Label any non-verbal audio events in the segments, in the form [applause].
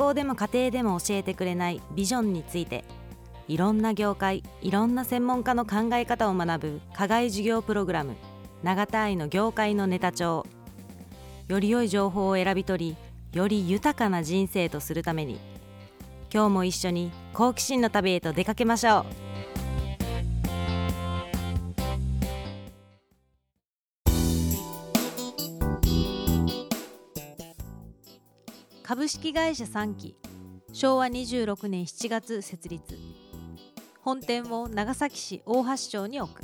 校でも家庭でも教えてくれないビジョンについていろんな業界いろんな専門家の考え方を学ぶ課外授業プログラム永田愛の業界のネタ帳。より良い情報を選び取りより豊かな人生とするために今日も一緒に好奇心の旅へと出かけましょう。株式会社3期昭和26年7月設立。本店を長崎市大橋町に置く。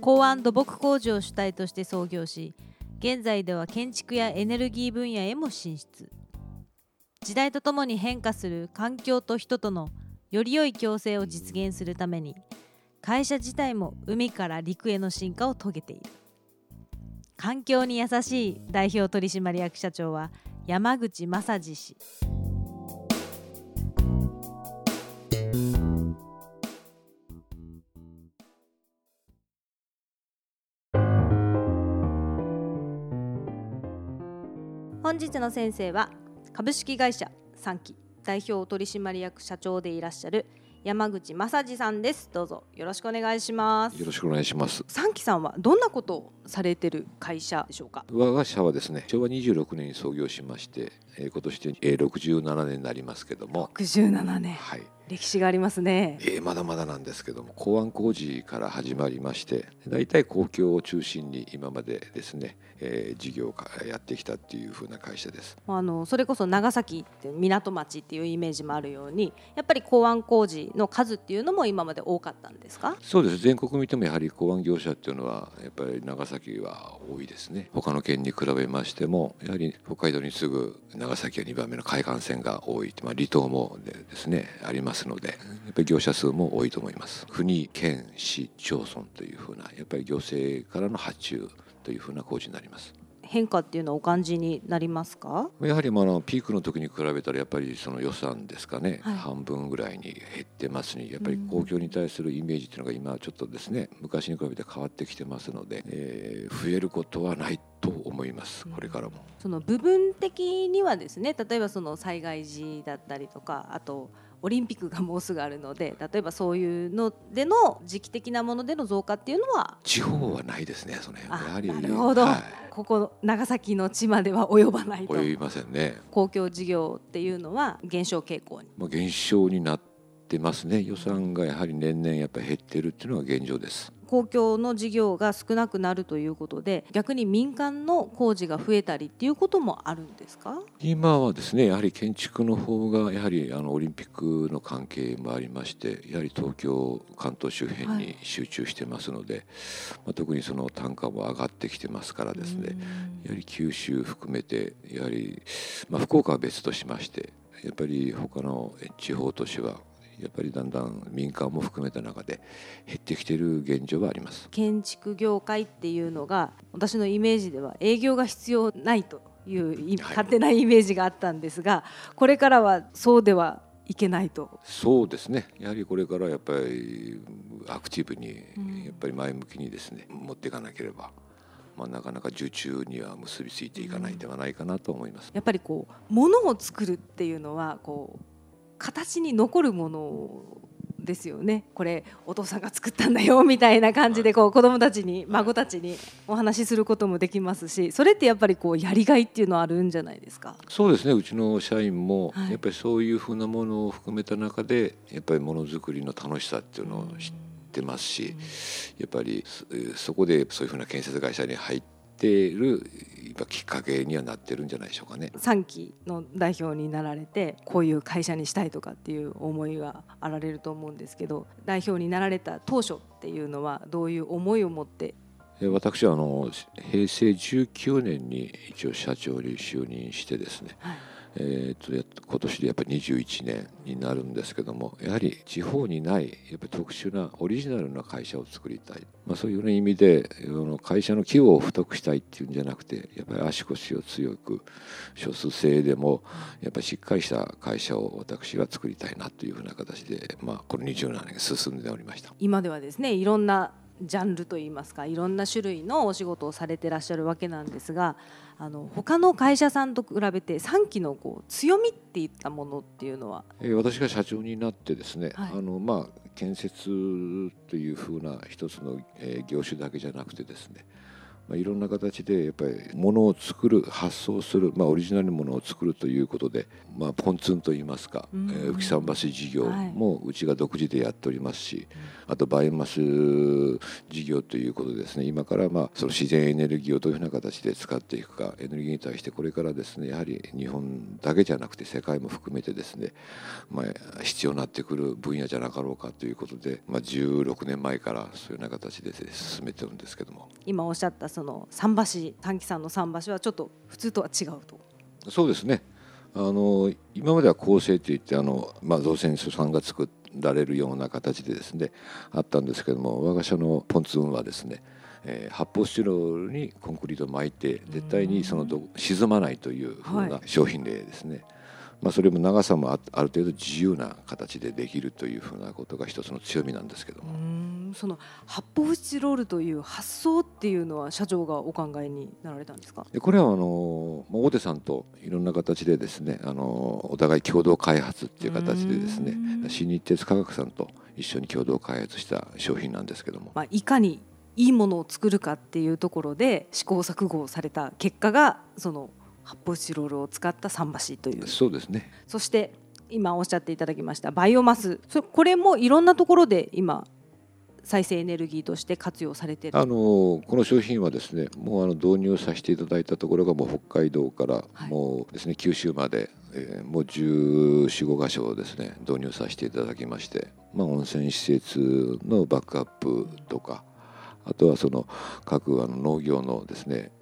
港湾土木工事を主体として創業し現在では建築やエネルギー分野へも進出。時代とともに変化する環境と人とのより良い共生を実現するために会社自体も海から陸への進化を遂げている。環境に優しい代表取締役社長は山口正治氏。本日の先生は株式会社三期代表取締役社長でいらっしゃる山口正治さんです。どうぞよろしくお願いします。よろしくお願いします。三期さんはどんなことをされてる会社でしょうか？我が社はですね昭和26年に創業しまして、えー、今年で、えー、67年になりますけども。67年。はい。歴史がありますね、えー、まだまだなんですけども港湾工事から始まりまして大体公共を中心に今までですね、えー、事業をやってきたっていうふうな会社です。あのそれこそ長崎って港町っていうイメージもあるようにやっぱり港湾工事の数っていうのも今まで多かったんですか？そうです。全国見てもやはり港湾業者っていうのはやっぱり長崎は多いですね。他の県に比べましてもやはり北海道に次ぐ長崎は2番目の海岸線が多い、まあ、離島もですねありますのでやっぱり業者数も多いと思います。国県市町村というふうなやっぱり行政からの発注というふうな工事になります。変化っていうのはお感じになりますか？やはりまあのピークの時に比べたらやっぱりその予算ですかね、はい。半分ぐらいに減ってますにやっぱり公共に対するイメージっていうのが今ちょっとですね昔に比べて変わってきてますので、えー増えることはないと思いますこれからも。その部分的にはですね例えばその災害時だったりとかあとオリンピックがもうすぐあるので例えばそういうのでの時期的なものでの増加っていうのは地方はないですねその辺はあやはり。なるほど、はここ長崎の地までは及ばないい、と。及びませんね、公共事業っていうのは減少傾向に。まあ、減少になってますね。予算がやはり年々やっぱり減ってるっていうのが現状です。公共の事業が少なくなるということで逆に民間の工事が増えたりっていうこともあるんですか？今はですねやはり建築の方がやはりあのオリンピックの関係もありましてやはり東京関東周辺に集中してますので、まあ、特にその単価も上がってきてますからですねやはり九州含めてやはり、まあ、福岡は別としましてやっぱり他の地方都市はやっぱりだんだん民間も含めた中で減ってきている現状はあります。建築業界っていうのが私のイメージでは営業が必要ないといういはい勝手なイメージがあったんですがこれからはそうではいけないと。そうですねやはりこれからやっぱりアクティブにうんやっぱり前向きにですね持っていかなければ、まあ、なかなか受注には結びついていかないではないかなと思います。やっぱりこう物を作るっていうのはこう形に残るものですよね。これお父さんが作ったんだよみたいな感じでこう子供たちに孫たちにお話しすることもできますしそれってやっぱりこうやりがいっていうのはあるんじゃないですか？そうですね。うちの社員もはい。やっぱりそういうふうなものを含めた中でやっぱりものづくりの楽しさっていうのを知ってますしやっぱりそそこでそういうふうな建設会社に入っているやっぱきっかけにはなってるんじゃないでしょうかね。3期の代表になられてこういう会社にしたいとかっていう思いがあられると思うんですけど代表になられた当初っていうのはどういう思いを持って私はあの平成19年に一応社長に就任してですね、はいえー、とや今年でやっぱり21年になるんですけどもやはり地方にないやっぱり特殊なオリジナルな会社を作りたい、まあ、そういう意味で会社の規模を太くしたいっていうんじゃなくてやっぱり足腰を強く少数制でもやっぱりしっかりした会社を私は作りたいなというふうな形で、まあ、この27年進んでおりました。今ではですねいろんなジャンルといいますかいろんな種類のお仕事をされてらっしゃるわけなんですがあの他の会社さんと比べて3期のこう強みっていったものっていうのは、えー、私が社長になってですね、はい、あのまあ建設というふうな一つの、えー、業種だけじゃなくてですねまあ、いろんな形でやっぱりものを作る発送する、まあ、オリジナルのものを作るということで、まあ、ポンツンといいますか、うん、えー、浮桟橋事業もうちが独自でやっておりますし、はい、あとバイオマス事業ということですね。今からまあその自然エネルギーをどういうふうな形で使っていくかエネルギーに対してこれからですねやはり日本だけじゃなくて世界も含めてですね、まあ、必要になってくる分野じゃなかろうかということで、まあ、16年前からそういうような形で進めてるんですけども。今おっしゃったその桟橋短期さんの桟橋はちょっと普通とは違うと。そうですね。あの今までは構成といってあの、まあ、造船所さんが作られるような形でですねあったんですけども我が社のポンツンはですねえー、発泡スチロールにコンクリートを巻いて絶対にそのど沈まないというふうな商品でですね、はいまあ、それも長さもある程度自由な形でできるというふうなことが一つの強みなんですけども。その発泡スチロールという発想っていうのは社長がお考えになられたんですか？これはあの大手さんといろんな形でですねあのお互い共同開発っていう形でですね新日鉄科学さんと一緒に共同開発した商品なんですけども、まあ、いかにいいものを作るかっていうところで試行錯誤された結果がその発泡スチロールを使った桟橋という。そうですね。そして今おっしゃっていただきましたバイオマス。そこれもいろんなところで今再生エネルギーとして活用されてあのこの商品はですねもうあの導入させていただいたところがもう北海道からもうですね、はい、九州まで、えー、もう1415箇所ですね導入させていただきまして、まあ、温泉施設のバックアップとかあとはその各あの農業のですね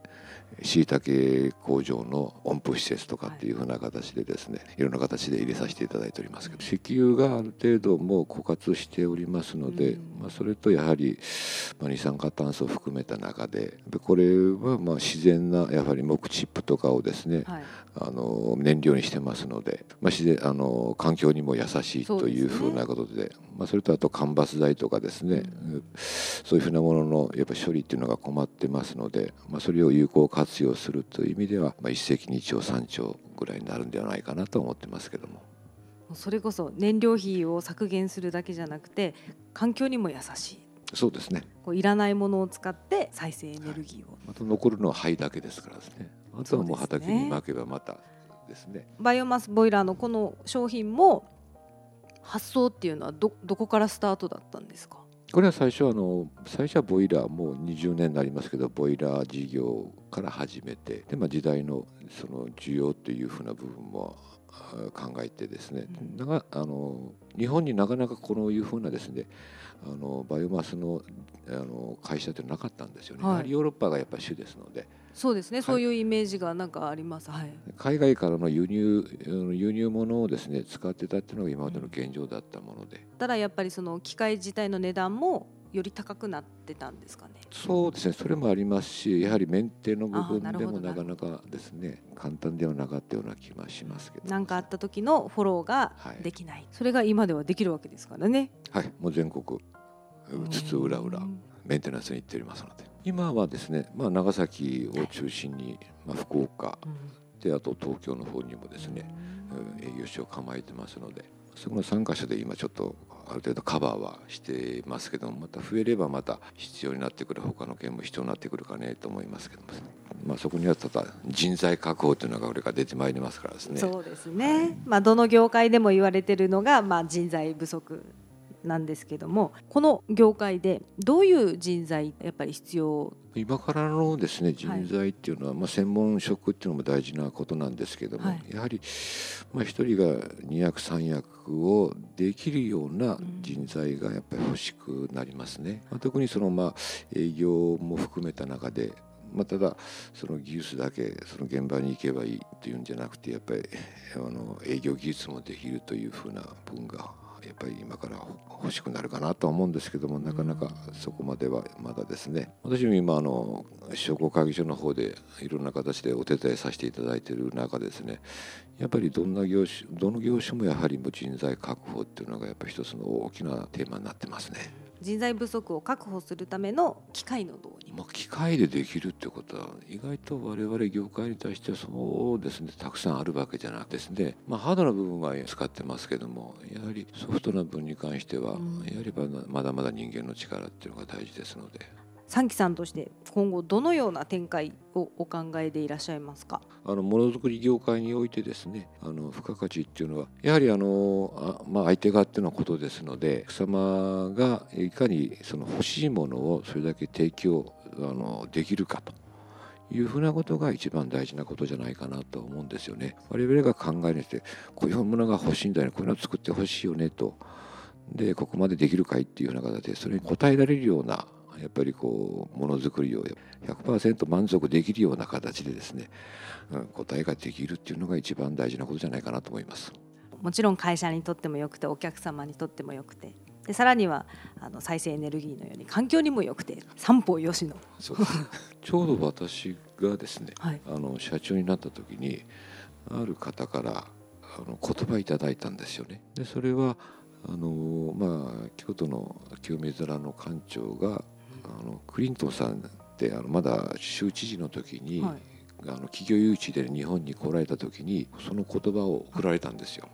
しいたけ工場の温風施設とかっていうふうな形でですね、はい、いろんな形で入れさせていただいておりますけど。石油がある程度もう枯渇しておりますので、まあ、それとやはり、まあ、二酸化炭素を含めた中でこれはまあ自然なやはり木チップとかをですね、はい、あの燃料にしてますので、まあ、自然あの環境にも優しいというふうなことで、ね、まあ、それとあと間伐材とかですね、うん、そういうふうなもののやっぱ処理っていうのが困ってますので、まあ、それを有効活用するという意味では、まあ、一石二鳥三鳥ぐらいになるんではないかなと思ってますけども。それこそ燃料費を削減するだけじゃなくて環境にも優しい。そうですね。こういらないものを使って再生エネルギーを、はい、また残るのは灰だけですからですねあとはもう畑にまけばまたですね、ね、バイオマスボイラーのこの商品も発想っていうのはどどこからスタートだったんですか？これは最初あの最初はボイラーもう20年になりますけどボイラー事業から始めてで、まあ、時代のその需要というふうな部分も考えてですね、うん、あの日本になかなかこういうふうなですねあのバイオマスのあの会社ってなかったんですよね、はい、ヨーロッパがやっぱり主ですので。そうですね、そういうイメージがなんかあります、はい、海外からの輸入輸入物をですね使ってたっていうのが今までの現状だったもので、うん、ただやっぱりその機械自体の値段もより高くなってたんですかね。そうですね。それもありますしやはりメンテの部分でもなかなかですね簡単ではなかったような気はしますけど。何かあった時のフォローができない、はい、それが今ではできるわけですからね。はい。もう全国津々浦々メンテナンスに行っておりますので。今はですね、まあ、長崎を中心に、まあ、福岡であと東京の方にもですね、営業所を構えてますのでそこの3か所で今ちょっとある程度カバーはしてますけどもまた増えればまた必要になってくる他の県も必要になってくるかねと思いますけども、まあ、そこにはただ人材確保というのがこれから出てまいりますからですね。そうですね、はい、まあ、どの業界でも言われてるのが、まあ、人材不足なんですけどもこの業界でどういう人材やっぱり必要？今からのですね人材っていうのは、はい、まあ、専門職っていうのも大事なことなんですけども、はい、やはり、まあ、一人が2役3役をできるような人材がやっぱり欲しくなりますね。まあ、特にそのまあ営業も含めた中でまあ、ただその技術だけその現場に行けばいいというんじゃなくてやっぱりあの営業技術もできるというふうな部分がやっぱり今から欲しくなるかなとは思うんですけどもなかなかそこまではまだですね。私も今あの商工会議所の方でいろんな形でお手伝いさせていただいている中ですね。やっぱりどんな業種どの業種もやはり人材確保っていうのがやっぱり一つの大きなテーマになってますね。人材不足を確保するための機械の導入。まあ、機械でできるってことは意外と我々業界に対してはそうですねたくさんあるわけじゃなくてですね、まあ、ハードな部分は使ってますけどもやはりソフトな部分に関しては、やはりまだまだ人間の力っていうのが大事ですので。三木さんとして今後どのような展開をお考えでいらっしゃいますか？あのものづくり業界においてですねあの付加価値っていうのはやはりあのあ、まあ、相手側っていうのはことですので貴様がいかにその欲しいものをそれだけ提供あのできるかと。いうふうなことが一番大事なことじゃないかなと思うんですよね。我々が考えにしてこういうものが欲しいんだよね。こういうのを作ってほしいよねと。でここまでできるかいっていうような形でそれに応えられるようなやっぱりこうものづくりを100%満足できるような形でですね、うん、答えができるっていうのが一番大事なことじゃないかなと思います。もちろん会社にとってもよくてお客様にとってもよくてでさらにはあの再生エネルギーのように環境にもよくて三方よしの [laughs] ちょうど私がですね、はい、あの社長になった時にある方からあの言葉いただいたんですよね。でそれはあのまあ、京都の清水寺の館長があのクリントンさんってあのまだ州知事の時に、はい、あの企業誘致で日本に来られた時にその言葉を送られたんですよ。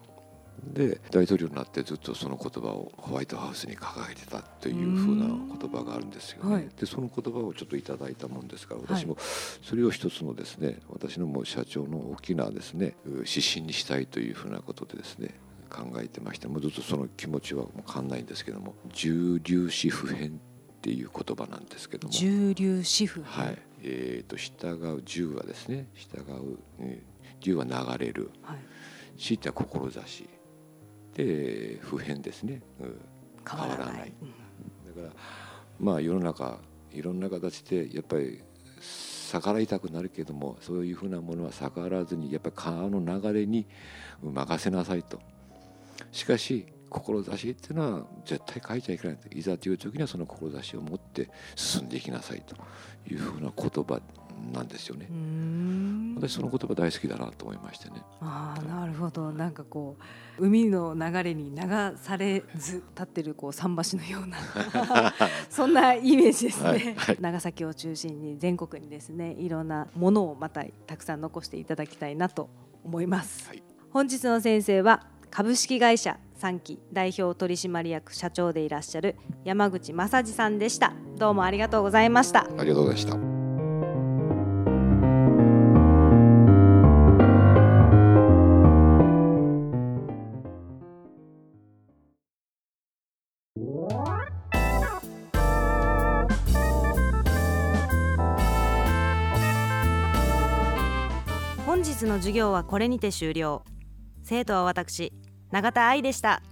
で大統領になってずっとその言葉をホワイトハウスに掲げてたというふうな言葉があるんですよね。はい、でその言葉をちょっといただいたもんですから私もそれを一つのですね私のもう社長の大きなですね指針にしたいというふうなことでですね考えてましてもうずっとその気持ちは変わんないんですけども重粒子普遍っていう言葉なんですけども。重粒子普遍はい。えーと、従う重はですね。従う、えー、は流れる、はい、死っては志。で普遍ですね、うん、変わらない、うん、だからまあ世の中いろんな形でやっぱり逆らいたくなるけどもそういうふうなものは逆らわずにやっぱり川の流れに任せなさいと。しかし志っていうのは絶対変えちゃいけないいざという時にはその志を持って進んでいきなさいというふうな言葉なんですよね。私その言葉大好きだなと思いましてね。ああなるほどなんかこう海の流れに流されず立ってるこう桟橋のような [laughs] そんなイメージですね、はいはい、長崎を中心に全国にですねいろんなものをまたたくさん残していただきたいなと思います。はい、本日の先生は株式会社3期代表取締役社長でいらっしゃる山口正治さんでした。どうもありがとうございました。ありがとうございました。本日の授業はこれにて終了。生徒は私永田愛でした。